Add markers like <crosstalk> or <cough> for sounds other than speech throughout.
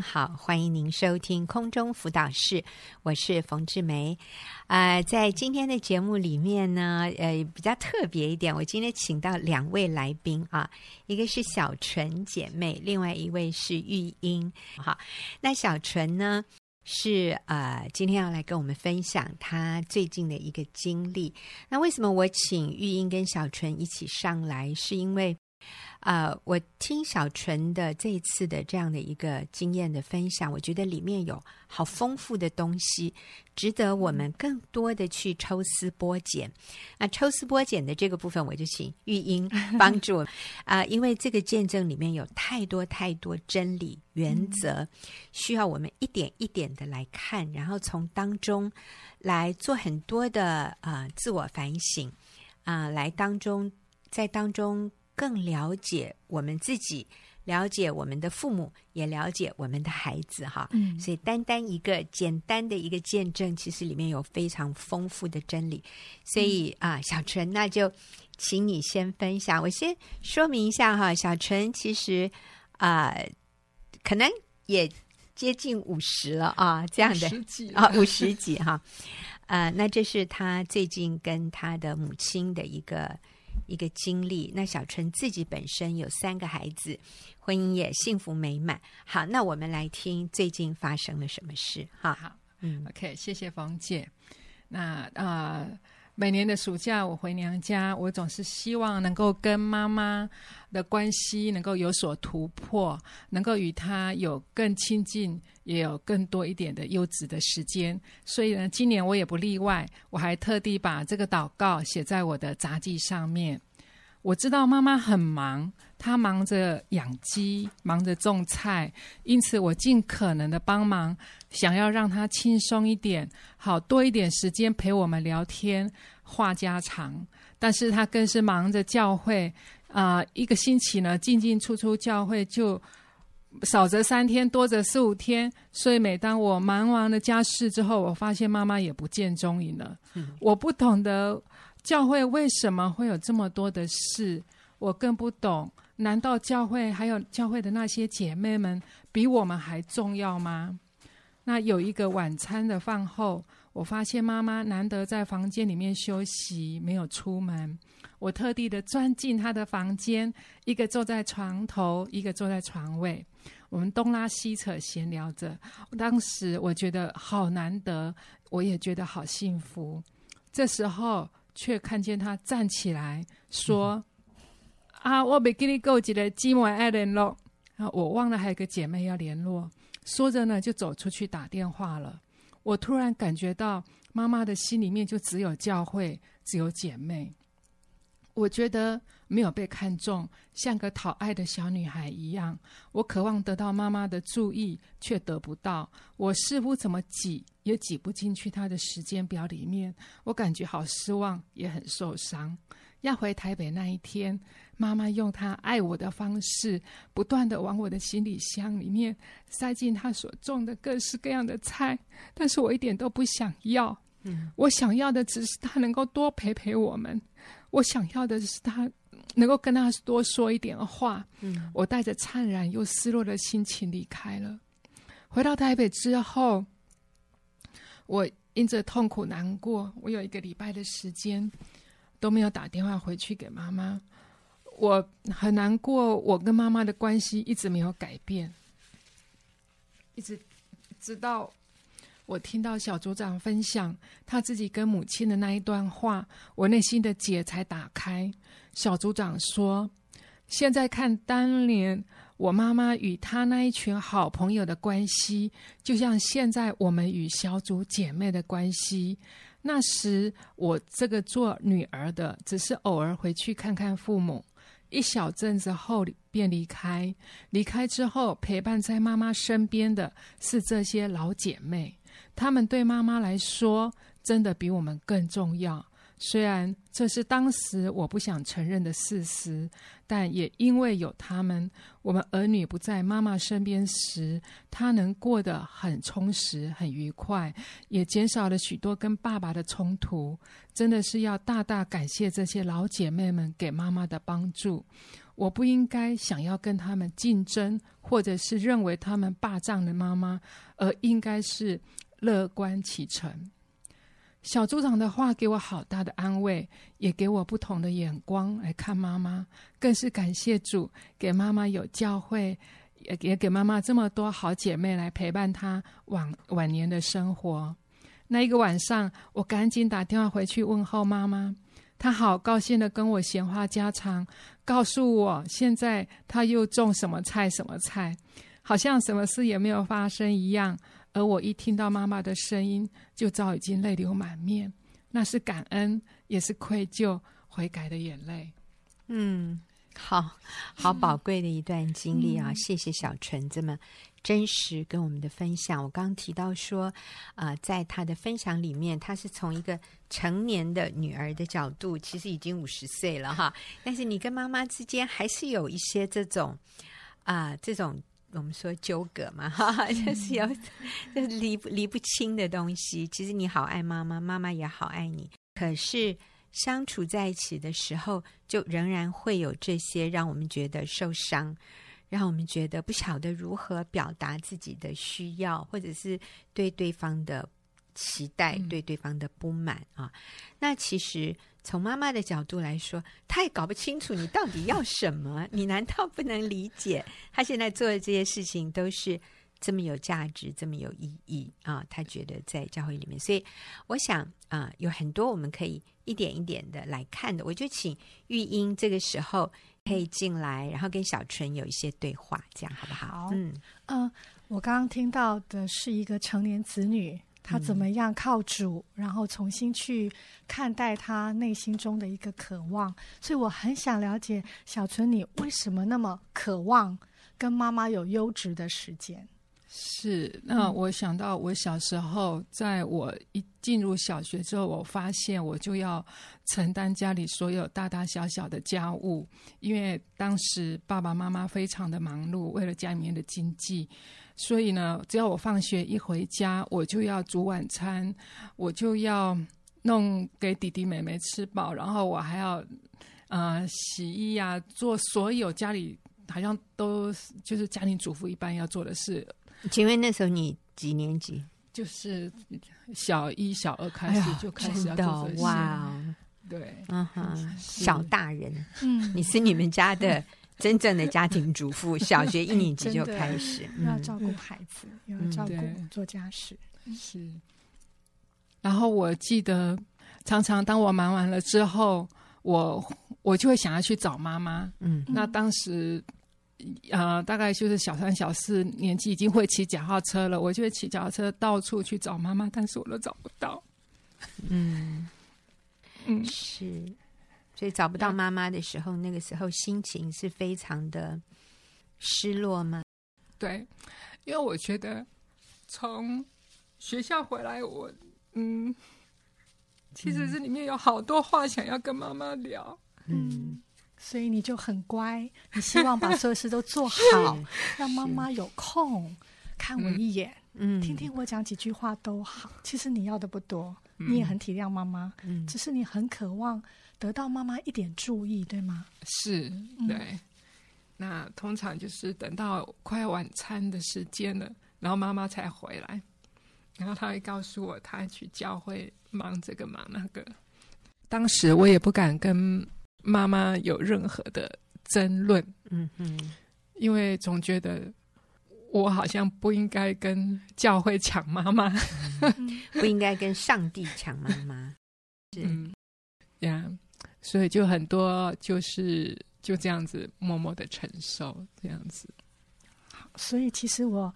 好，欢迎您收听空中辅导室，我是冯志梅。呃，在今天的节目里面呢，呃，比较特别一点，我今天请到两位来宾啊，一个是小纯姐妹，另外一位是玉英。好，那小纯呢是呃，今天要来跟我们分享她最近的一个经历。那为什么我请玉英跟小纯一起上来？是因为。呃，我听小纯的这一次的这样的一个经验的分享，我觉得里面有好丰富的东西，值得我们更多的去抽丝剥茧。那抽丝剥茧的这个部分，我就请玉英 <laughs> 帮助啊、呃，因为这个见证里面有太多太多真理原则，需要我们一点一点的来看，然后从当中来做很多的啊自我反省啊、呃，来当中在当中。更了解我们自己，了解我们的父母，也了解我们的孩子，哈。嗯，所以单单一个简单的一个见证，其实里面有非常丰富的真理。所以啊，小纯，那就请你先分享。我先说明一下哈，小纯其实啊、呃，可能也接近五十了啊，这样的啊，五十几哈。呃，那这是他最近跟他的母亲的一个。一个经历，那小春自己本身有三个孩子，婚姻也幸福美满。好，那我们来听最近发生了什么事。好好，嗯，OK，谢谢冯姐。那啊、呃，每年的暑假我回娘家，我总是希望能够跟妈妈的关系能够有所突破，能够与她有更亲近，也有更多一点的优质的时间。所以呢，今年我也不例外，我还特地把这个祷告写在我的杂记上面。我知道妈妈很忙，她忙着养鸡，忙着种菜，因此我尽可能的帮忙，想要让他轻松一点，好多一点时间陪我们聊天、话家常。但是他更是忙着教会，啊、呃，一个星期呢进进出出教会就少则三天，多则四五天。所以每当我忙完了家事之后，我发现妈妈也不见踪影了。嗯、我不懂得。教会为什么会有这么多的事？我更不懂。难道教会还有教会的那些姐妹们比我们还重要吗？那有一个晚餐的饭后，我发现妈妈难得在房间里面休息，没有出门。我特地的钻进她的房间，一个坐在床头，一个坐在床尾，我们东拉西扯闲聊着。当时我觉得好难得，我也觉得好幸福。这时候。却看见她站起来说：“、啊，我没给你够几个寂寞爱联络啊，我忘了还有个姐妹要联络。”说着呢，就走出去打电话了。我突然感觉到妈妈的心里面就只有教会，只有姐妹。我觉得没有被看中，像个讨爱的小女孩一样。我渴望得到妈妈的注意，却得不到。我似乎怎么挤也挤不进去她的时间表里面。我感觉好失望，也很受伤。要回台北那一天，妈妈用她爱我的方式，不断的往我的行李箱里面塞进她所种的各式各样的菜，但是我一点都不想要。嗯，我想要的只是她能够多陪陪我们。我想要的是她能够跟她多说一点话。嗯，我带着怅然又失落的心情离开了。回到台北之后，我因着痛苦难过，我有一个礼拜的时间都没有打电话回去给妈妈。我很难过，我跟妈妈的关系一直没有改变，一直直到。我听到小组长分享他自己跟母亲的那一段话，我内心的结才打开。小组长说：“现在看当年我妈妈与她那一群好朋友的关系，就像现在我们与小组姐妹的关系。那时我这个做女儿的，只是偶尔回去看看父母，一小阵子后便离开。离开之后，陪伴在妈妈身边的是这些老姐妹。”她们对妈妈来说，真的比我们更重要。虽然这是当时我不想承认的事实，但也因为有他们，我们儿女不在妈妈身边时，她能过得很充实、很愉快，也减少了许多跟爸爸的冲突。真的是要大大感谢这些老姐妹们给妈妈的帮助。我不应该想要跟他们竞争，或者是认为他们霸占了妈妈，而应该是乐观其成。小组长的话给我好大的安慰，也给我不同的眼光来看妈妈，更是感谢主给妈妈有教会，也也给妈妈这么多好姐妹来陪伴她晚晚年的生活。那一个晚上，我赶紧打电话回去问候妈妈。她好高兴的跟我闲话家常，告诉我现在她又种什么菜什么菜，好像什么事也没有发生一样。而我一听到妈妈的声音，就早已经泪流满面，那是感恩，也是愧疚、悔改的眼泪。嗯，好好宝贵的一段经历啊！嗯、谢谢小纯这么真实跟我们的分享。我刚刚提到说，啊、呃，在他的分享里面，他是从一个成年的女儿的角度，其实已经五十岁了哈。但是你跟妈妈之间还是有一些这种啊、呃，这种我们说纠葛嘛，哈，<laughs> 就是有 <laughs> 就是离不离不清的东西。其实你好爱妈妈，妈妈也好爱你，可是相处在一起的时候，就仍然会有这些让我们觉得受伤。让我们觉得不晓得如何表达自己的需要，或者是对对方的期待、嗯、对对方的不满啊。那其实从妈妈的角度来说，她也搞不清楚你到底要什么。你难道不能理解她现在做的这些事情都是这么有价值、这么有意义啊？她觉得在教会里面，所以我想啊，有很多我们可以一点一点的来看的。我就请玉英这个时候。可以进来，然后跟小纯有一些对话，这样好不好？好，嗯嗯、呃，我刚刚听到的是一个成年子女，他怎么样靠主，嗯、然后重新去看待他内心中的一个渴望。所以我很想了解小纯，你为什么那么渴望跟妈妈有优质的时间？是，那我想到我小时候，在我一进入小学之后，我发现我就要承担家里所有大大小小的家务，因为当时爸爸妈妈非常的忙碌，为了家里面的经济，所以呢，只要我放学一回家，我就要煮晚餐，我就要弄给弟弟妹妹吃饱，然后我还要呃洗衣呀、啊，做所有家里好像都就是家庭主妇一般要做的事。请问那时候你几年级？就是小一、小二开始就开始要做这些。哇，对，嗯哼，小大人，嗯，你是你们家的真正的家庭主妇，小学一年级就开始要照顾孩子，要照顾做家事，是。然后我记得，常常当我忙完了之后，我我就会想要去找妈妈。嗯，那当时。呃，大概就是小三、小四年纪，已经会骑脚踏车了。我就会骑脚踏车到处去找妈妈，但是我都找不到。嗯嗯，是，所以找不到妈妈的时候，那个时候心情是非常的失落吗？对，因为我觉得从学校回来我，我嗯，其实是里面有好多话想要跟妈妈聊。嗯。嗯所以你就很乖，你希望把所有事都做 <laughs> 好，让妈妈有空看我一眼，嗯，听听我讲几句话都好。其实你要的不多，你也很体谅妈妈，嗯，只是你很渴望得到妈妈一点注意，对吗？是，对。嗯，那通常就是等到快晚餐的时间了，然后妈妈才回来，然后她会告诉我她去教会忙这个忙那个。当时我也不敢跟。妈妈有任何的争论，嗯嗯，因为总觉得我好像不应该跟教会抢妈妈，嗯、不应该跟上帝抢妈妈，是，嗯，呀，所以就很多就是就这样子默默的承受这样子。好，所以其实我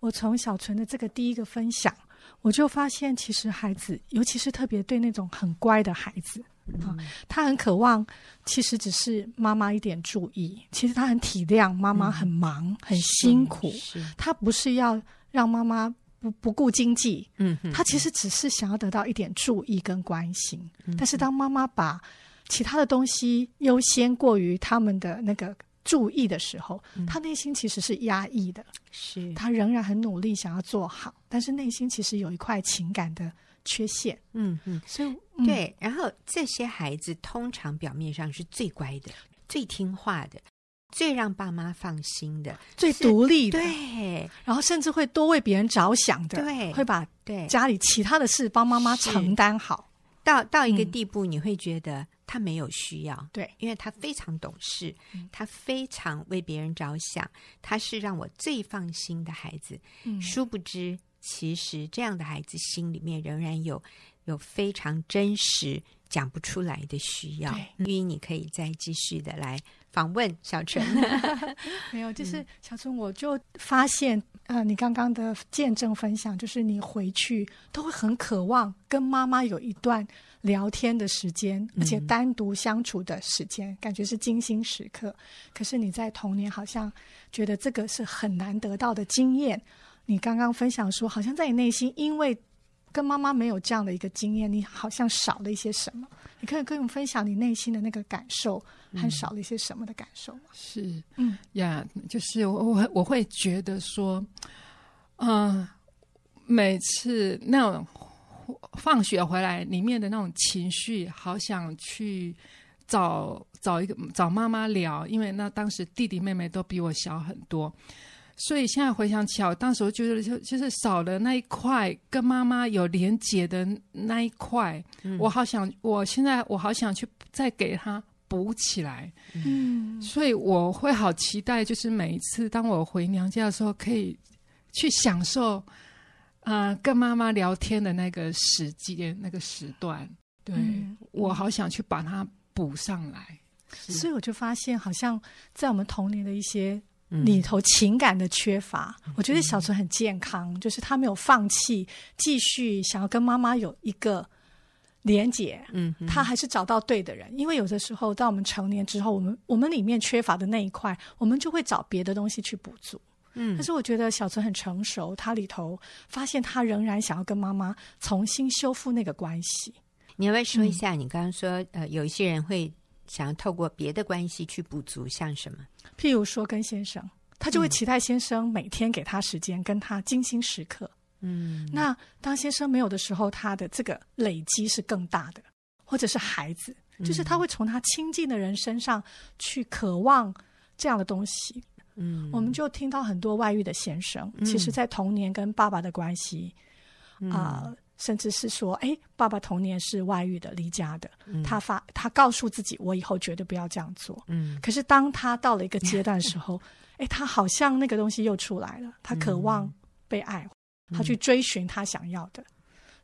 我从小纯的这个第一个分享，我就发现其实孩子，尤其是特别对那种很乖的孩子。啊，他很渴望，其实只是妈妈一点注意。其实他很体谅妈妈很忙、嗯、很辛苦，他不是要让妈妈不不顾经济。嗯，他其实只是想要得到一点注意跟关心。嗯、但是当妈妈把其他的东西优先过于他们的那个注意的时候，嗯、他内心其实是压抑的。是，他仍然很努力想要做好，但是内心其实有一块情感的缺陷。嗯嗯，所以。对，然后这些孩子通常表面上是最乖的、最听话的，最让爸妈放心的、最独立的，对，然后甚至会多为别人着想的，对，会把对家里其他的事帮妈妈承担好。到到一个地步，你会觉得他没有需要，对，因为他非常懂事，他非常为别人着想，他是让我最放心的孩子。嗯，殊不知，其实这样的孩子心里面仍然有有非常真实讲不出来的需要。因为你可以再继续的来。访问小纯，<laughs> 没有，就是小纯，我就发现，呃，你刚刚的见证分享，就是你回去都会很渴望跟妈妈有一段聊天的时间，而且单独相处的时间，嗯、感觉是精心时刻。可是你在童年好像觉得这个是很难得到的经验。你刚刚分享说，好像在你内心，因为跟妈妈没有这样的一个经验，你好像少了一些什么。你可以跟我们分享你内心的那个感受，还少了一些什么的感受吗？嗯、是，嗯呀，就是我我我会觉得说，嗯、呃，每次那种放学回来，里面的那种情绪，好想去找找一个找妈妈聊，因为那当时弟弟妹妹都比我小很多。所以现在回想起来，我当时我觉得就就是少了那一块跟妈妈有连结的那一块，嗯、我好想，我现在我好想去再给他补起来。嗯，所以我会好期待，就是每一次当我回娘家的时候，可以去享受啊、呃、跟妈妈聊天的那个时间、那个时段。对、嗯、我好想去把它补上来。所以我就发现，好像在我们童年的一些。里头情感的缺乏，我觉得小纯很健康，嗯、就是他没有放弃，继续想要跟妈妈有一个连接。嗯，他还是找到对的人，因为有的时候，当我们成年之后，我们我们里面缺乏的那一块，我们就会找别的东西去补足。嗯，但是我觉得小纯很成熟，他里头发现他仍然想要跟妈妈重新修复那个关系。你要不要说一下？你刚刚说，嗯、呃，有一些人会。想要透过别的关系去补足，像什么？譬如说跟先生，他就会期待先生每天给他时间，跟他精心时刻。嗯，那当先生没有的时候，他的这个累积是更大的。或者是孩子，就是他会从他亲近的人身上去渴望这样的东西。嗯，我们就听到很多外遇的先生，其实在童年跟爸爸的关系啊。呃甚至是说，哎，爸爸童年是外遇的、离家的。嗯、他发，他告诉自己，我以后绝对不要这样做。嗯。可是当他到了一个阶段的时候，<laughs> 哎，他好像那个东西又出来了。他渴望被爱，嗯、他去追寻他想要的。嗯、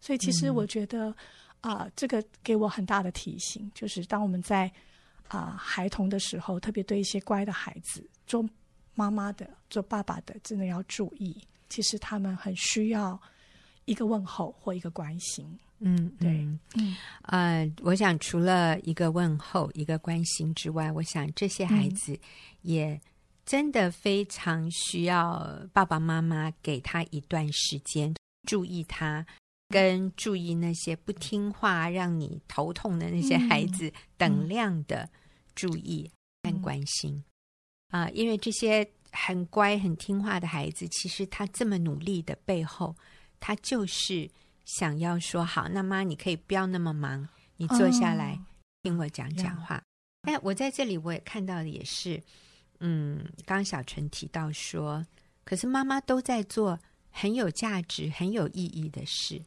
所以，其实我觉得啊、呃，这个给我很大的提醒，就是当我们在啊、呃、孩童的时候，特别对一些乖的孩子，做妈妈的、做爸爸的，真的要注意。其实他们很需要。一个问候或一个关心，嗯，对，嗯，呃，我想除了一个问候、一个关心之外，我想这些孩子也真的非常需要爸爸妈妈给他一段时间，注意他，跟注意那些不听话、让你头痛的那些孩子等量的注意和关心啊，因为这些很乖、很听话的孩子，其实他这么努力的背后。他就是想要说好，那妈你可以不要那么忙，你坐下来听我讲讲话。Oh. 但我在这里我也看到的也是，嗯，刚刚小纯提到说，可是妈妈都在做很有价值、很有意义的事，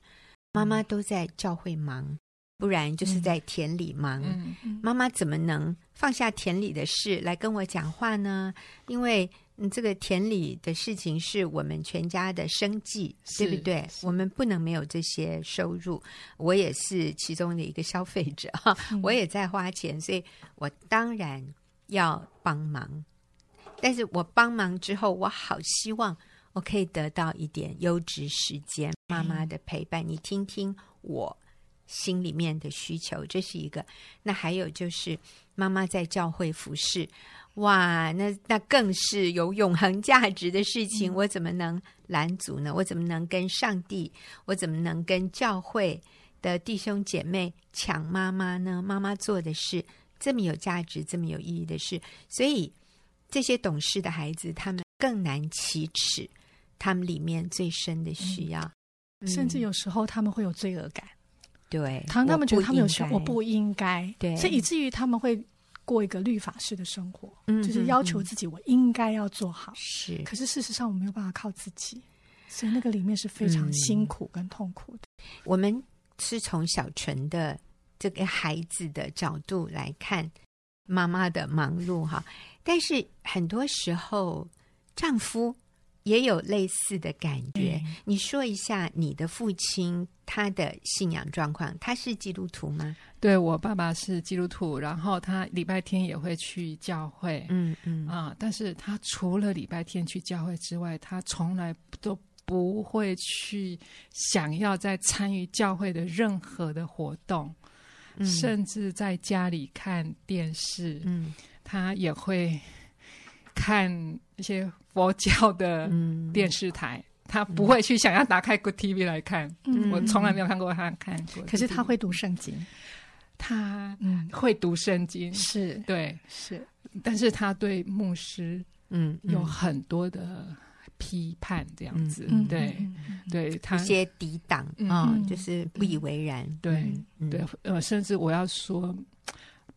妈妈都在教会忙，不然就是在田里忙。Mm. 妈妈怎么能放下田里的事来跟我讲话呢？因为嗯，这个田里的事情是我们全家的生计，对不对？我们不能没有这些收入。我也是其中的一个消费者哈，我也在花钱，所以我当然要帮忙。但是我帮忙之后，我好希望我可以得到一点优质时间，妈妈的陪伴。你听听我心里面的需求，这是一个。那还有就是妈妈在教会服侍。哇，那那更是有永恒价值的事情，嗯、我怎么能拦阻呢？我怎么能跟上帝？我怎么能跟教会的弟兄姐妹抢妈妈呢？妈妈做的事这么有价值、这么有意义的事，所以这些懂事的孩子，他们更难启齿他们里面最深的需要，嗯、甚至有时候他们会有罪恶感。对，当他们觉得他们有需要，我不应该，对，所以以至于他们会。过一个律法式的生活，嗯，就是要求自己我应该要做好。是，可是事实上我没有办法靠自己，所以那个里面是非常辛苦跟痛苦的。嗯，我们是从小纯的这个孩子的角度来看妈妈的忙碌哈，但是很多时候丈夫。也有类似的感觉。嗯、你说一下你的父亲他的信仰状况，他是基督徒吗？对，我爸爸是基督徒，然后他礼拜天也会去教会。嗯嗯啊，但是他除了礼拜天去教会之外，他从来都不会去想要再参与教会的任何的活动，嗯、甚至在家里看电视，嗯，他也会看一些。佛教的电视台，嗯、他不会去想要打开 Good TV 来看。嗯、我从来没有看过他看过。可是他会读圣经，他会读圣经，是。对，是。但是他对牧师，嗯，有很多的批判，这样子，嗯、对，嗯、对他一些抵挡啊，嗯、就是不以为然。嗯、对，嗯、对，呃，甚至我要说。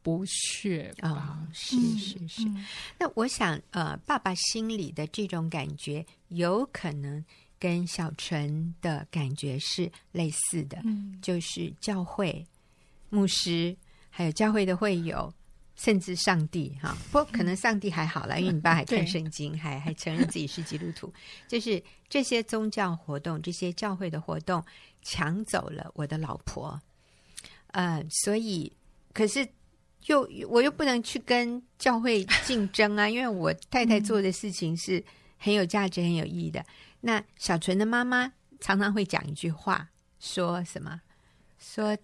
不屑啊、哦，是是是。嗯、那我想，呃，爸爸心里的这种感觉，有可能跟小陈的感觉是类似的，嗯、就是教会牧师，还有教会的会友，甚至上帝哈。<laughs> 不过可能上帝还好了，<laughs> 因为你爸还看圣经，还还承认自己是基督徒。<laughs> 就是这些宗教活动，这些教会的活动，抢走了我的老婆。呃，所以可是。又我又不能去跟教会 <laughs> 竞争啊，因为我太太做的事情是很有价值、很有意义的。那小纯的妈妈常常会讲一句话，说什么？说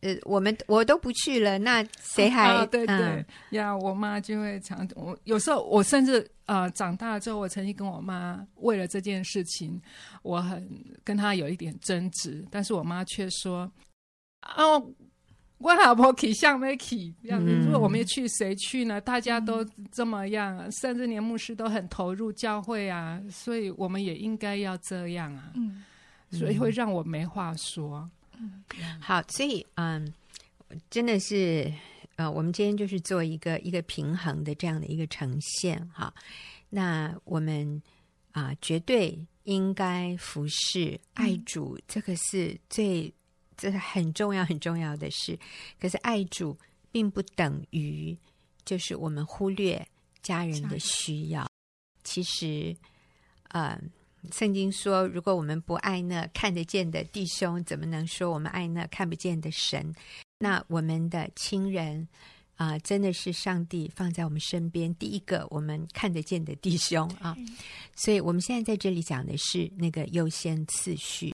呃，我们我都不去了，那谁还？<laughs> 啊、对对呀，嗯、我妈就会常我有时候我甚至呃长大了之后，我曾经跟我妈为了这件事情，我很跟她有一点争执，但是我妈却说哦。我老婆去像没去这样子，如果我没去，谁去呢？大家都这么样，嗯、甚至连牧师都很投入教会啊，所以我们也应该要这样啊。嗯，所以会让我没话说。嗯，好，所以嗯，真的是呃，我们今天就是做一个一个平衡的这样的一个呈现哈。那我们啊、呃，绝对应该服侍爱主，嗯、这个是最。这是很重要很重要的事，可是爱主并不等于就是我们忽略家人的需要。其实，呃，圣经说，如果我们不爱那看得见的弟兄，怎么能说我们爱那看不见的神？那我们的亲人啊、呃，真的是上帝放在我们身边第一个我们看得见的弟兄啊。所以，我们现在在这里讲的是那个优先次序。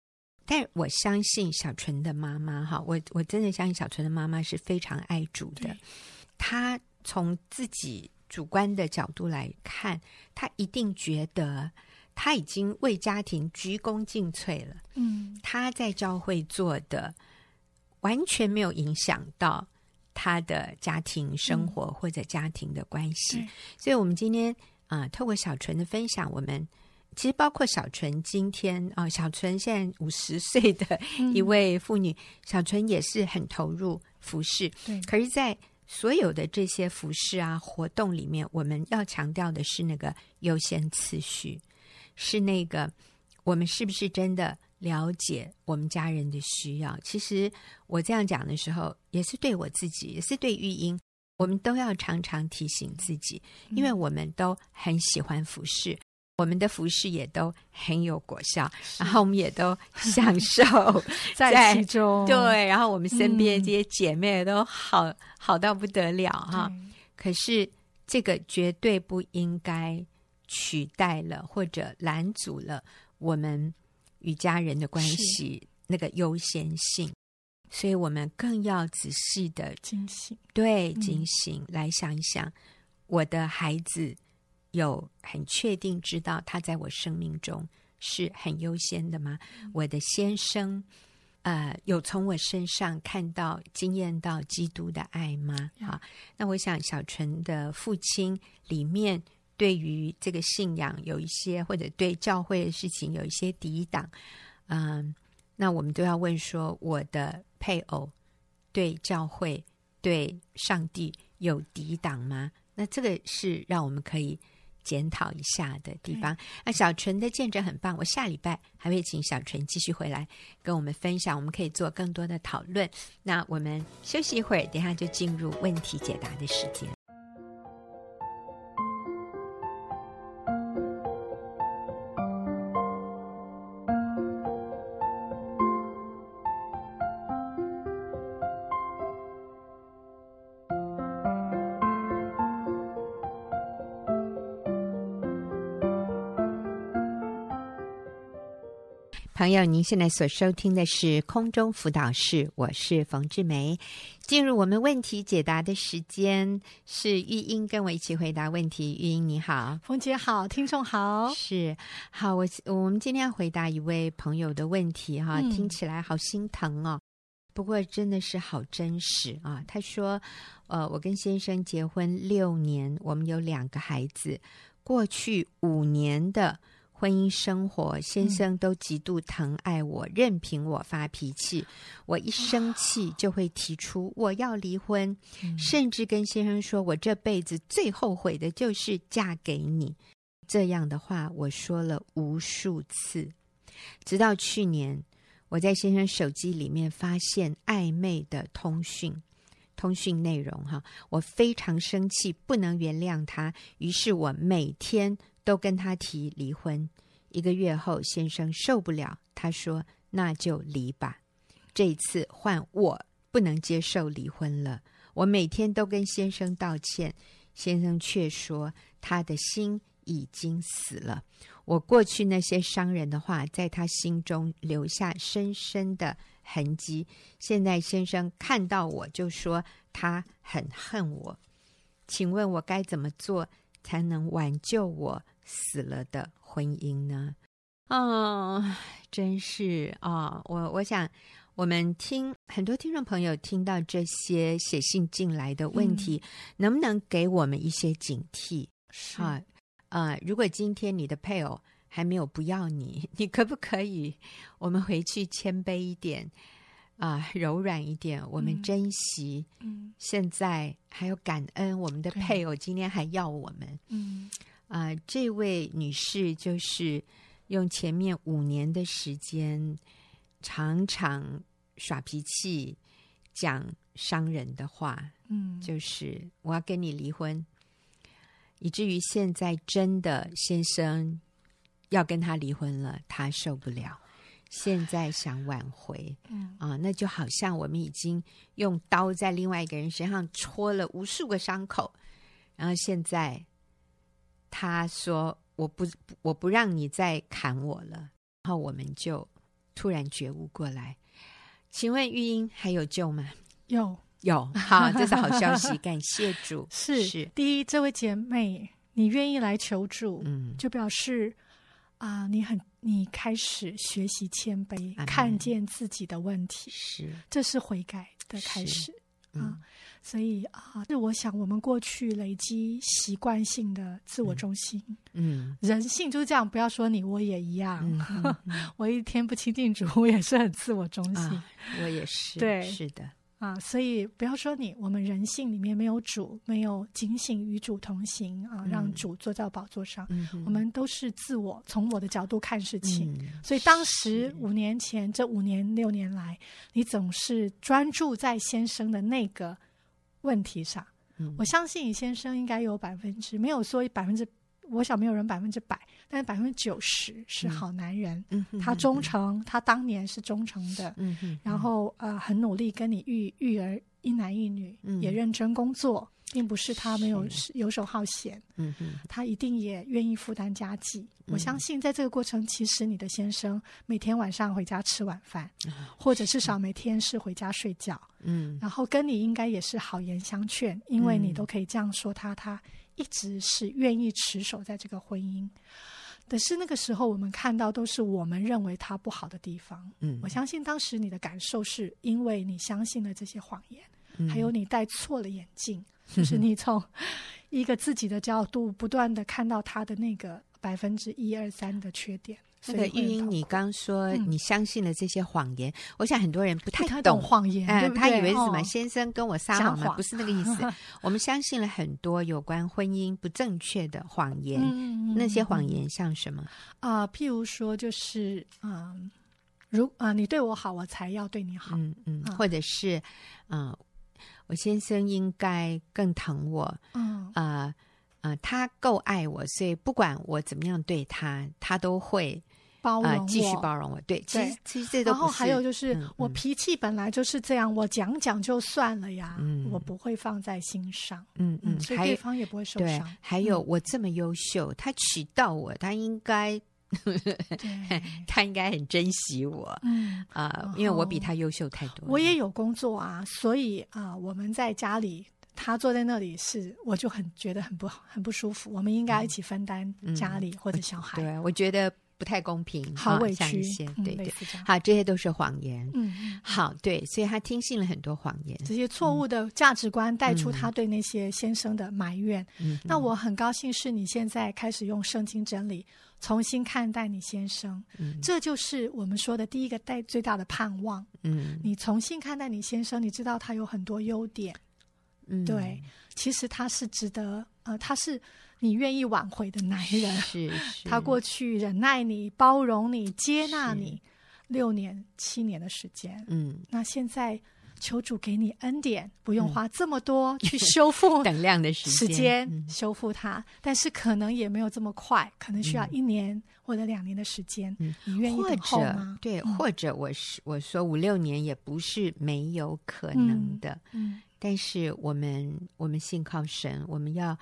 但我相信小纯的妈妈哈，我我真的相信小纯的妈妈是非常爱主的。对她从自己主观的角度来看，她一定觉得她已经为家庭鞠躬尽瘁了。嗯，她在教会做的完全没有影响到她的家庭生活或者家庭的关系。嗯、所以，我们今天啊、呃，透过小纯的分享，我们。其实包括小纯今天啊、哦，小纯现在五十岁的一位妇女，嗯、小纯也是很投入服饰。对，可是，在所有的这些服饰啊活动里面，我们要强调的是那个优先次序，是那个我们是不是真的了解我们家人的需要？其实我这样讲的时候，也是对我自己，也是对玉英，我们都要常常提醒自己，因为我们都很喜欢服侍。我们的服饰也都很有果效，然后我们也都享受 <laughs> 在，在其中。对，然后我们身边这些姐妹都好、嗯、好到不得了哈。可是这个绝对不应该取代了或者拦阻了我们与家人的关系那个优先性，所以我们更要仔细的警醒，对，警醒、嗯、来想一想我的孩子。有很确定知道他在我生命中是很优先的吗？我的先生，呃，有从我身上看到、经验到基督的爱吗？好，那我想小纯的父亲里面对于这个信仰有一些，或者对教会的事情有一些抵挡，嗯、呃，那我们都要问说，我的配偶对教会、对上帝有抵挡吗？那这个是让我们可以检讨一下的地方。那小纯的见证很棒，我下礼拜还会请小纯继续回来跟我们分享，我们可以做更多的讨论。那我们休息一会儿，等下就进入问题解答的时间。朋友，您现在所收听的是空中辅导室，我是冯志梅。进入我们问题解答的时间，是玉英跟我一起回答问题。玉英你好，冯姐好，听众好，是好。我我们今天要回答一位朋友的问题哈，嗯、听起来好心疼哦，不过真的是好真实啊。他说，呃，我跟先生结婚六年，我们有两个孩子，过去五年的。婚姻生活，先生都极度疼爱我，嗯、任凭我发脾气。我一生气就会提出我要离婚，嗯、甚至跟先生说：“我这辈子最后悔的就是嫁给你。”这样的话，我说了无数次，直到去年，我在先生手机里面发现暧昧的通讯，通讯内容哈，我非常生气，不能原谅他，于是我每天。都跟他提离婚，一个月后，先生受不了，他说：“那就离吧。”这一次换我不能接受离婚了。我每天都跟先生道歉，先生却说他的心已经死了。我过去那些伤人的话，在他心中留下深深的痕迹。现在先生看到我就说他很恨我，请问我该怎么做才能挽救我死了的婚姻呢？哦，真是哦，我我想，我们听很多听众朋友听到这些写信进来的问题，嗯、能不能给我们一些警惕？是啊，呃，如果今天你的配偶还没有不要你，<laughs> 你可不可以我们回去谦卑一点啊、呃，柔软一点，我们珍惜。嗯，现在还有感恩，我们的配偶今天还要我们。嗯。啊、呃，这位女士就是用前面五年的时间，常常耍脾气，讲伤人的话，嗯，就是我要跟你离婚，以至于现在真的先生要跟他离婚了，他受不了，现在想挽回，嗯啊，那就好像我们已经用刀在另外一个人身上戳了无数个伤口，然后现在。他说：“我不，我不让你再砍我了。”然后我们就突然觉悟过来。请问玉英还有救吗？有，有。好，这是好消息，感谢主。<laughs> 是是。第一，这位姐妹，你愿意来求助，嗯，就表示啊、呃，你很，你开始学习谦卑，嗯、看见自己的问题，是，这是悔改的开始。啊，所以啊，是我想我们过去累积习惯性的自我中心，嗯，人性就是这样。不要说你，我也一样。<laughs> 我一天不亲近主，我也是很自我中心。啊、我也是，对，是的。啊，所以不要说你，我们人性里面没有主，没有警醒与主同行啊，让主坐在宝座上。嗯、我们都是自我，从我的角度看事情。嗯、所以当时五年前，这五年六年来，你总是专注在先生的那个问题上。嗯、我相信你先生应该有百分之，没有说百分之。我想没有人百分之百，但是百分之九十是好男人。嗯，他忠诚，他当年是忠诚的。然后呃，很努力跟你育育儿一男一女，嗯，也认真工作，并不是他没有游手好闲。他一定也愿意负担家计。我相信在这个过程，其实你的先生每天晚上回家吃晚饭，或者至少每天是回家睡觉。嗯，然后跟你应该也是好言相劝，因为你都可以这样说他，他。一直是愿意持守在这个婚姻，可是那个时候我们看到都是我们认为他不好的地方。嗯，我相信当时你的感受是因为你相信了这些谎言，嗯、还有你戴错了眼镜，就是你从一个自己的角度不断的看到他的那个百分之一二三的缺点。那个玉英，你刚说你相信了这些谎言，嗯、我想很多人不太懂谎言？他以为是什么、哦、先生跟我撒谎吗？不是那个意思。<laughs> 我们相信了很多有关婚姻不正确的谎言，嗯、那些谎言像什么啊、呃？譬如说，就是嗯、呃，如啊、呃，你对我好，我才要对你好，嗯嗯，嗯或者是嗯、呃，我先生应该更疼我，嗯啊。呃啊、呃，他够爱我，所以不管我怎么样对他，他都会包容我、呃，继续包容我。对，其实其实这都。然后还有就是，嗯、我脾气本来就是这样，我讲讲就算了呀，嗯、我不会放在心上。嗯嗯，所以对方也不会受伤。对，还有我这么优秀，他娶到我，他应该，<laughs> 他应该很珍惜我。嗯啊，呃、因为我比他优秀太多。我也有工作啊，所以啊、呃，我们在家里。他坐在那里是，我就很觉得很不好很不舒服。我们应该一起分担家里或者小孩。嗯嗯、对，我觉得不太公平，好委屈。对对，好，这些都是谎言。嗯，好，对，所以他听信了很多谎言，这些错误的价值观带出他对那些先生的埋怨。嗯，那我很高兴是你现在开始用圣经真理重新看待你先生。嗯，这就是我们说的第一个带最大的盼望。嗯，你重新看待你先生，你知道他有很多优点。嗯，对，其实他是值得，呃，他是你愿意挽回的男人。是，<laughs> 是他过去忍耐你、包容你、接纳你六年、七年的时间。嗯，那现在求主给你恩典，不用花这么多去修复、嗯、等量的时间、嗯、修复他，但是可能也没有这么快，可能需要一年或者两年的时间。嗯，你愿意等候吗？对，嗯、或者我是我说五六年也不是没有可能的。嗯。嗯但是我们我们信靠神，我们要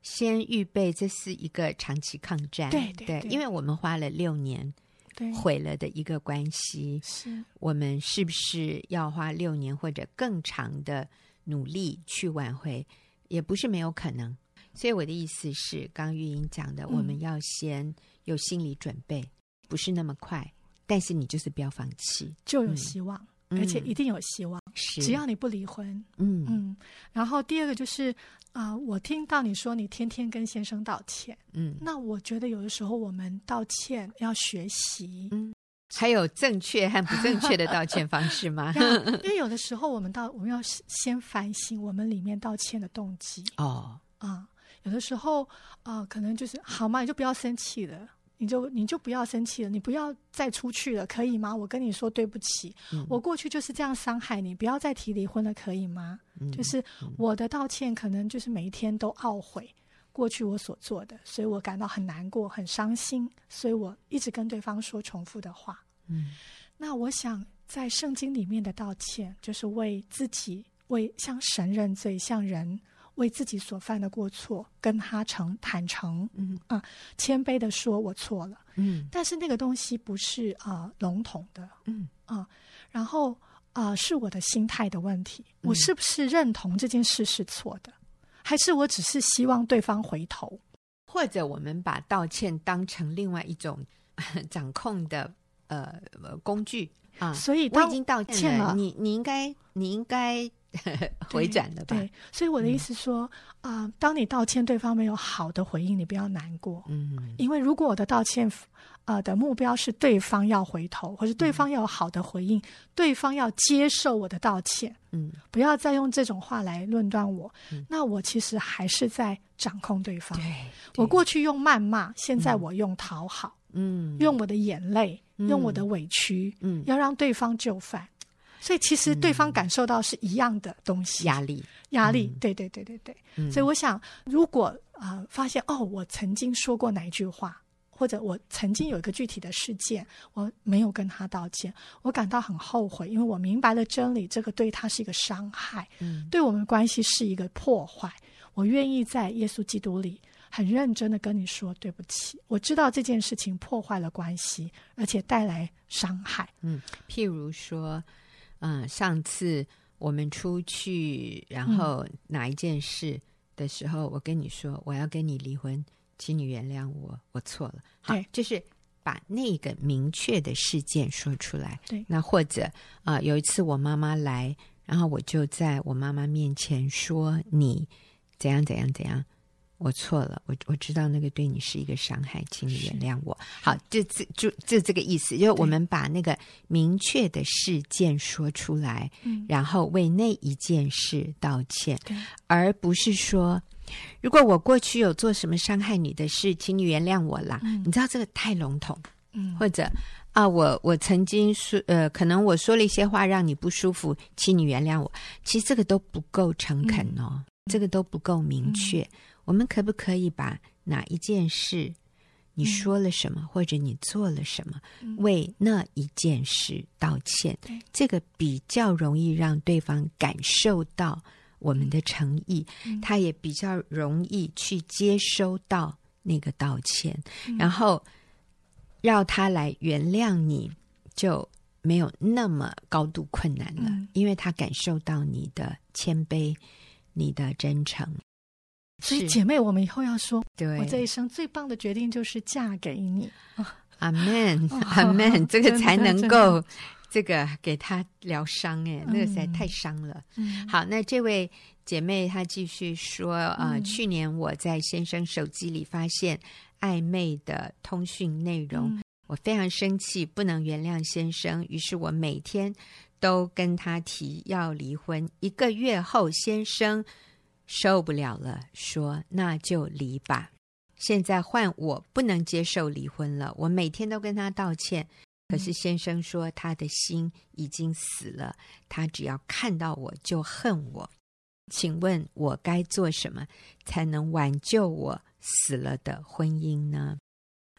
先预备，这是一个长期抗战。对对，因为我们花了六年，对，毁了的一个关系。是，我们是不是要花六年或者更长的努力去挽回？也不是没有可能。所以我的意思是，刚玉莹讲的，我们要先有心理准备，嗯、不是那么快，但是你就是不要放弃，就有希望。嗯而且一定有希望，是、只要你不离婚。嗯嗯。然后第二个就是啊、呃，我听到你说你天天跟先生道歉。嗯。那我觉得有的时候我们道歉要学习。嗯。还有正确和不正确的道歉方式吗？<laughs> 因为有的时候我们道我们要先反省我们里面道歉的动机。哦。啊，有的时候啊、呃，可能就是好嘛，你就不要生气了。你就你就不要生气了，你不要再出去了，可以吗？我跟你说对不起，嗯、我过去就是这样伤害你，不要再提离婚了，可以吗？嗯、就是我的道歉，可能就是每一天都懊悔过去我所做的，所以我感到很难过、很伤心，所以我一直跟对方说重复的话。嗯，那我想在圣经里面的道歉，就是为自己、为向神认罪、向人。为自己所犯的过错跟他诚坦诚，嗯。啊，谦卑的说我错了，嗯，但是那个东西不是啊笼统的，嗯。啊，然后啊是我的心态的问题，我是不是认同这件事是错的，还是我只是希望对方回头，或者我们把道歉当成另外一种掌控的呃工具？啊？所以我已经道歉了，你你应该你应该。<laughs> 回转的吧？对，所以我的意思说啊、嗯呃，当你道歉，对方没有好的回应，你不要难过。嗯，因为如果我的道歉，呃的目标是对方要回头，或者对方要有好的回应，嗯、对方要接受我的道歉。嗯，不要再用这种话来论断我。嗯、那我其实还是在掌控对方。对，我过去用谩骂，现在我用讨好。嗯，用我的眼泪，嗯、用我的委屈，嗯，要让对方就范。所以其实对方感受到是一样的东西，压力，压力，对对对对对。嗯、所以我想，如果啊、呃、发现哦，我曾经说过哪一句话，或者我曾经有一个具体的事件，我没有跟他道歉，我感到很后悔，因为我明白了真理，这个对他是一个伤害，嗯，对我们关系是一个破坏。我愿意在耶稣基督里很认真的跟你说对不起。我知道这件事情破坏了关系，而且带来伤害。嗯，譬如说。嗯，上次我们出去，然后哪一件事的时候，嗯、我跟你说我要跟你离婚，请你原谅我，我错了。好，对就是把那个明确的事件说出来。对，那或者啊、呃，有一次我妈妈来，然后我就在我妈妈面前说你怎样怎样怎样，我错了，我我知道那个对你是一个伤害，请你原谅我。好，就这就就这个意思，就是我们把那个明确的事件说出来，然后为那一件事道歉，而不是说，如果我过去有做什么伤害你的事，请你原谅我啦。你知道这个太笼统，嗯，或者啊，我我曾经说，呃，可能我说了一些话让你不舒服，请你原谅我。其实这个都不够诚恳哦，这个都不够明确。我们可不可以把哪一件事你说了什么，嗯、或者你做了什么，嗯、为那一件事道歉？嗯、这个比较容易让对方感受到我们的诚意，嗯、他也比较容易去接收到那个道歉，嗯、然后让他来原谅你，就没有那么高度困难了，嗯、因为他感受到你的谦卑，你的真诚。所以，姐妹，我们以后要说，对我这一生最棒的决定就是嫁给你。阿门，阿门，这个才能够这个给他疗伤哎，那个实在太伤了。嗯、好，那这位姐妹她继续说啊、呃，去年我在先生手机里发现暧昧的通讯内容，嗯、我非常生气，不能原谅先生，于是我每天都跟他提要离婚。一个月后，先生。受不了了，说那就离吧。现在换我不能接受离婚了。我每天都跟他道歉，可是先生说他的心已经死了，他只要看到我就恨我。请问我该做什么才能挽救我死了的婚姻呢？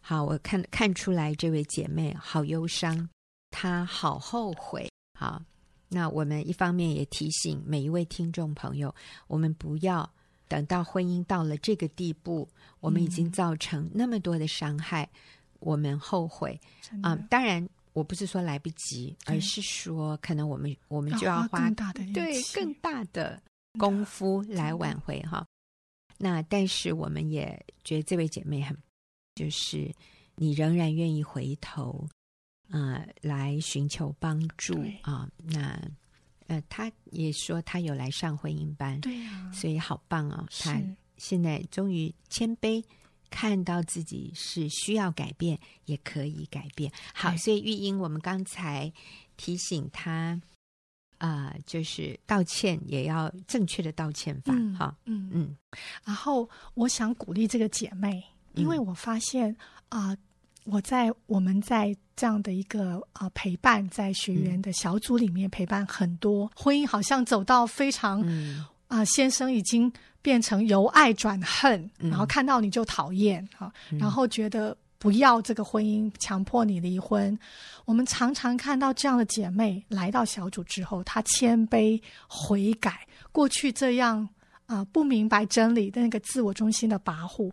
好，我看看出来这位姐妹好忧伤，她好后悔。好。那我们一方面也提醒每一位听众朋友，我们不要等到婚姻到了这个地步，我们已经造成那么多的伤害，嗯、我们后悔啊、嗯！当然，我不是说来不及，而是说可能我们我们就要花，要花更大的对更大的功夫来挽回哈。那但是我们也觉得这位姐妹很，就是你仍然愿意回头。呃，来寻求帮助对啊。那呃，他也说他有来上婚姻班，对、啊，所以好棒哦。是他现在终于谦卑，看到自己是需要改变，也可以改变。好，所以玉英，我们刚才提醒他啊、呃，就是道歉也要正确的道歉法。嗯、好，嗯嗯。然后我想鼓励这个姐妹，因为我发现啊。呃我在我们在这样的一个呃陪伴，在学员的小组里面陪伴很多、嗯、婚姻，好像走到非常啊、嗯呃，先生已经变成由爱转恨，嗯、然后看到你就讨厌啊，嗯、然后觉得不要这个婚姻，强迫你离婚。我们常常看到这样的姐妹来到小组之后，她谦卑悔改，过去这样啊、呃、不明白真理的那个自我中心的跋扈。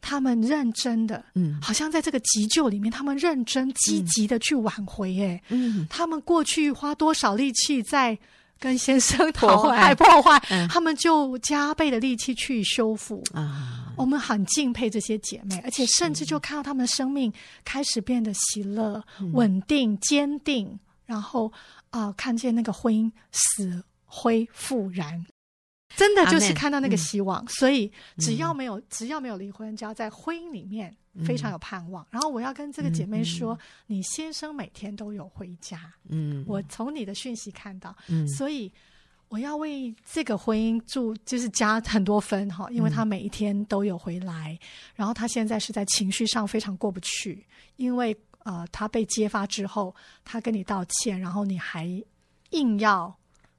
他们认真的，嗯，好像在这个急救里面，他们认真积极的去挽回，哎，嗯，他们过去花多少力气在跟先生讨爱破坏，嗯、他们就加倍的力气去修复。啊。我们很敬佩这些姐妹，而且甚至就看到他们的生命开始变得喜乐、嗯、稳定、坚定，然后啊、呃，看见那个婚姻死灰复燃。真的就是看到那个希望，嗯、所以只要没有、嗯、只要没有离婚，只要在婚姻里面非常有盼望。嗯、然后我要跟这个姐妹说，嗯、你先生每天都有回家，嗯，我从你的讯息看到，嗯，所以我要为这个婚姻祝，就是加很多分哈，因为他每一天都有回来，嗯、然后他现在是在情绪上非常过不去，因为呃，他被揭发之后，他跟你道歉，然后你还硬要。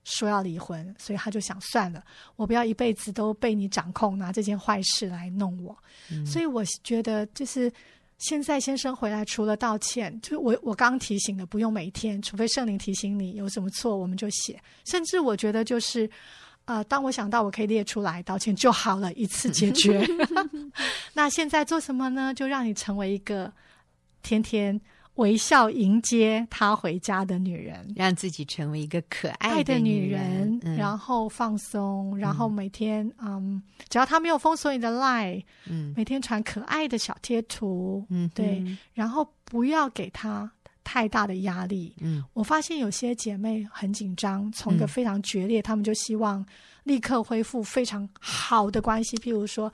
说要离婚，所以他就想算了，我不要一辈子都被你掌控，拿这件坏事来弄我。嗯、所以我觉得，就是现在先生回来，除了道歉，就我我刚提醒的，不用每天，除非圣灵提醒你有什么错，我们就写。甚至我觉得，就是呃，当我想到我可以列出来道歉就好了，一次解决。<laughs> <laughs> 那现在做什么呢？就让你成为一个天天。微笑迎接他回家的女人，让自己成为一个可爱的女人，女人，然后放松，嗯、然后每天，嗯，只要他没有封锁你的 line，嗯，每天传可爱的小贴图，嗯，对，然后不要给他太大的压力，嗯，我发现有些姐妹很紧张，从一个非常决裂，她、嗯、们就希望立刻恢复非常好的关系，譬如说。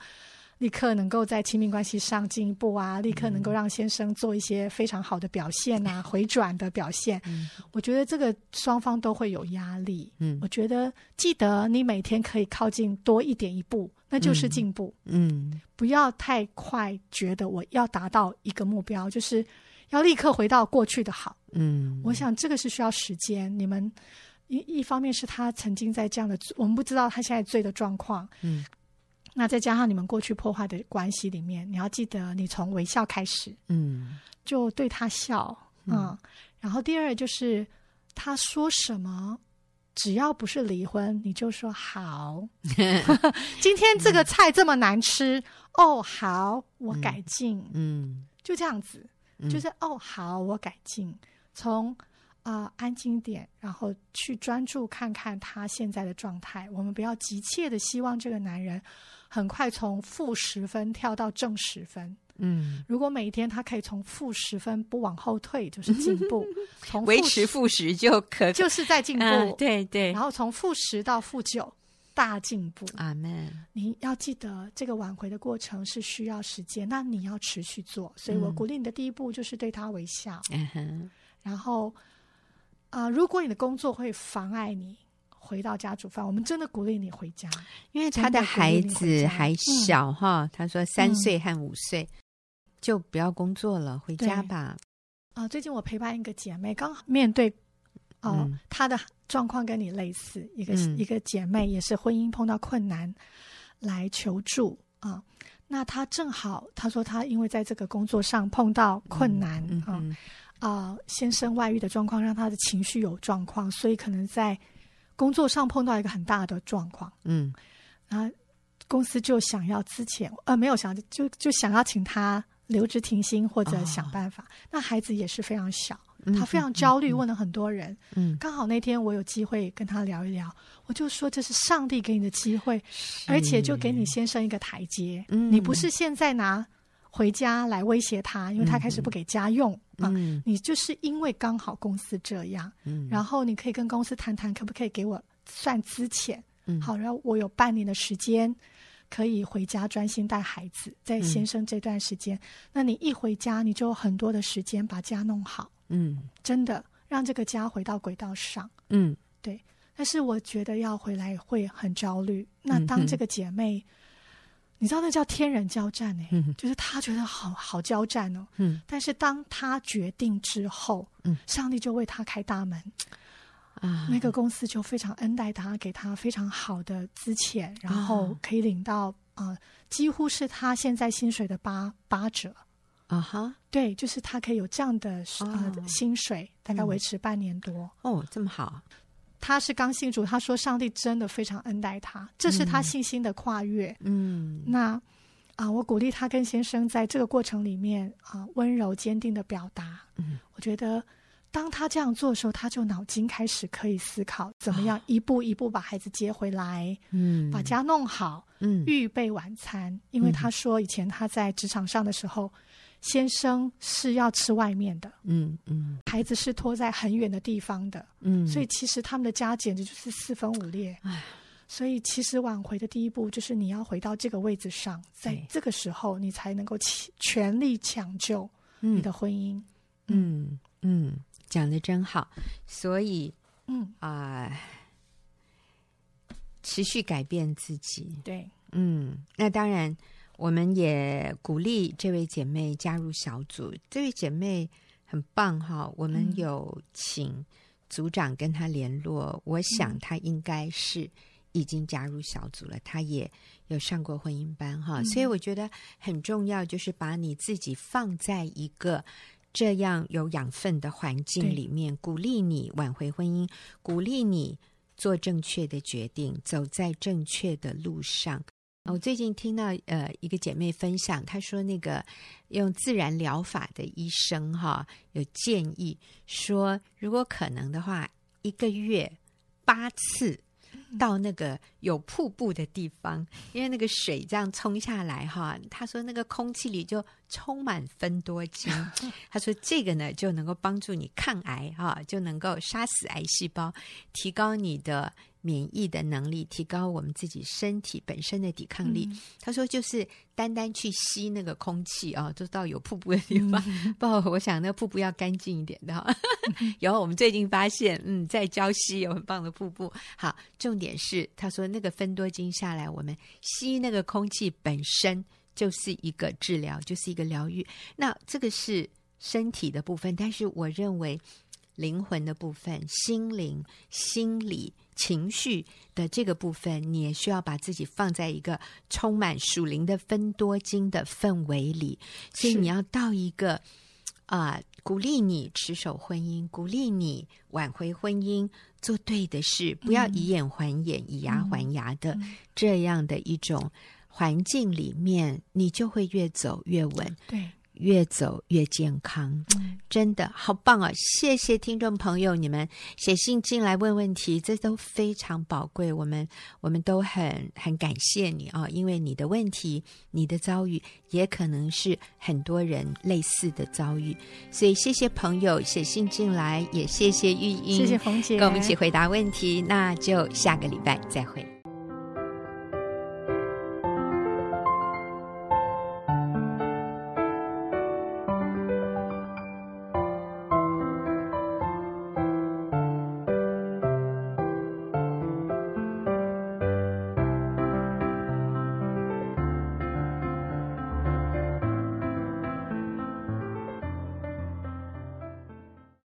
立刻能够在亲密关系上进一步啊，立刻能够让先生做一些非常好的表现啊，<laughs> 回转的表现。嗯，我觉得这个双方都会有压力。嗯，我觉得记得你每天可以靠近多一点一步，那就是进步。嗯，不要太快觉得我要达到一个目标，就是要立刻回到过去的好。嗯，我想这个是需要时间。你们一一方面是他曾经在这样的，我们不知道他现在醉的状况。嗯。那再加上你们过去破坏的关系里面，你要记得，你从微笑开始，嗯，就对他笑，嗯，嗯，然后第二就是他说什么，只要不是离婚，你就说好。<laughs> 今天这个菜这么难吃，哦，好，我改进，嗯，就这样子，就是哦，好，我改进，从。啊、呃，安静点，然后去专注看看他现在的状态。我们不要急切的希望这个男人很快从负十分跳到正十分。嗯，如果每一天他可以从负十分不往后退，就是进步。<laughs> 从维持负十就可，就是在进步。呃、对对。然后从负十到负九，大进步。阿门。你要记得，这个挽回的过程是需要时间，那你要持续做。所以我鼓励你的第一步就是对他微笑。嗯哼。然后。啊、呃，如果你的工作会妨碍你回到家煮饭，我们真的鼓励你回家，因为他的孩子还小哈。嗯、他说三岁和五岁、嗯、就不要工作了，回家吧。啊、呃，最近我陪伴一个姐妹，刚好面对哦、她的状况跟你类似，一个、嗯、一个姐妹也是婚姻碰到困难来求助啊、呃。那她正好她说她因为在这个工作上碰到困难啊。嗯啊、呃，先生外遇的状况让他的情绪有状况，所以可能在工作上碰到一个很大的状况。嗯，然后公司就想要资遣，呃，没有想就就想要请他留职停薪或者想办法。哦、那孩子也是非常小，他非常焦虑，问了很多人。嗯，刚好那天我有机会跟他聊一聊，我就说这是上帝给你的机会，而且就给你先生一个台阶。嗯，你不是现在拿回家来威胁他，因为他开始不给家用、嗯、啊。嗯、你就是因为刚好公司这样，嗯、然后你可以跟公司谈谈，可不可以给我算资遣？嗯、好，然后我有半年的时间可以回家专心带孩子，在先生这段时间，嗯、那你一回家，你就有很多的时间把家弄好。嗯，真的让这个家回到轨道上。嗯，对。但是我觉得要回来会很焦虑。那当这个姐妹。嗯你知道那叫天人交战呢、欸？嗯、就是他觉得好好交战哦。嗯，但是当他决定之后，嗯，上帝就为他开大门啊，那个公司就非常恩待他，给他非常好的资遣，然后可以领到啊、呃，几乎是他现在薪水的八八折啊哈。对，就是他可以有这样的呃、哦、薪水，大概维持半年多。哦，这么好。他是刚信主，他说上帝真的非常恩待他，这是他信心的跨越。嗯，那啊、呃，我鼓励他跟先生在这个过程里面啊、呃，温柔坚定的表达。嗯，我觉得当他这样做的时候，他就脑筋开始可以思考，怎么样一步一步把孩子接回来，嗯，把家弄好，嗯，预备晚餐。因为他说以前他在职场上的时候。先生是要吃外面的，嗯嗯，嗯孩子是拖在很远的地方的，嗯，所以其实他们的家简直就是四分五裂，唉。所以其实挽回的第一步就是你要回到这个位置上，在这个时候你才能够全力抢救你的婚姻，嗯嗯，嗯，讲的真好，所以嗯。啊、呃，持续改变自己，对，嗯，那当然。我们也鼓励这位姐妹加入小组。这位姐妹很棒哈，我们有请组长跟她联络。嗯、我想她应该是已经加入小组了，她也有上过婚姻班哈。嗯、所以我觉得很重要，就是把你自己放在一个这样有养分的环境里面，鼓励你挽回婚姻，鼓励你做正确的决定，走在正确的路上。我最近听到呃一个姐妹分享，她说那个用自然疗法的医生哈有建议说，如果可能的话，一个月八次到那个有瀑布的地方，因为那个水这样冲下来哈，她说那个空气里就充满芬多精，<laughs> 她说这个呢就能够帮助你抗癌哈，就能够杀死癌细胞，提高你的。免疫的能力，提高我们自己身体本身的抵抗力。嗯、他说，就是单单去吸那个空气啊，就到有瀑布的地方。嗯、<laughs> 不，我想那个瀑布要干净一点的。<laughs> 然后我们最近发现，嗯，在礁溪有很棒的瀑布。好，重点是他说那个分多精下来，我们吸那个空气本身就是一个治疗，就是一个疗愈。那这个是身体的部分，但是我认为。灵魂的部分、心灵、心理、情绪的这个部分，你也需要把自己放在一个充满属灵的分多精的氛围里。所以你要到一个啊、呃，鼓励你持守婚姻，鼓励你挽回婚姻，做对的事，不要以眼还眼、嗯、以牙还牙的、嗯、这样的一种环境里面，你就会越走越稳。对。越走越健康，真的好棒啊！谢谢听众朋友，你们写信进来问问题，这都非常宝贵。我们我们都很很感谢你啊，因为你的问题、你的遭遇，也可能是很多人类似的遭遇。所以谢谢朋友写信进来，也谢谢玉英，谢谢冯姐，跟我们一起回答问题。那就下个礼拜再会。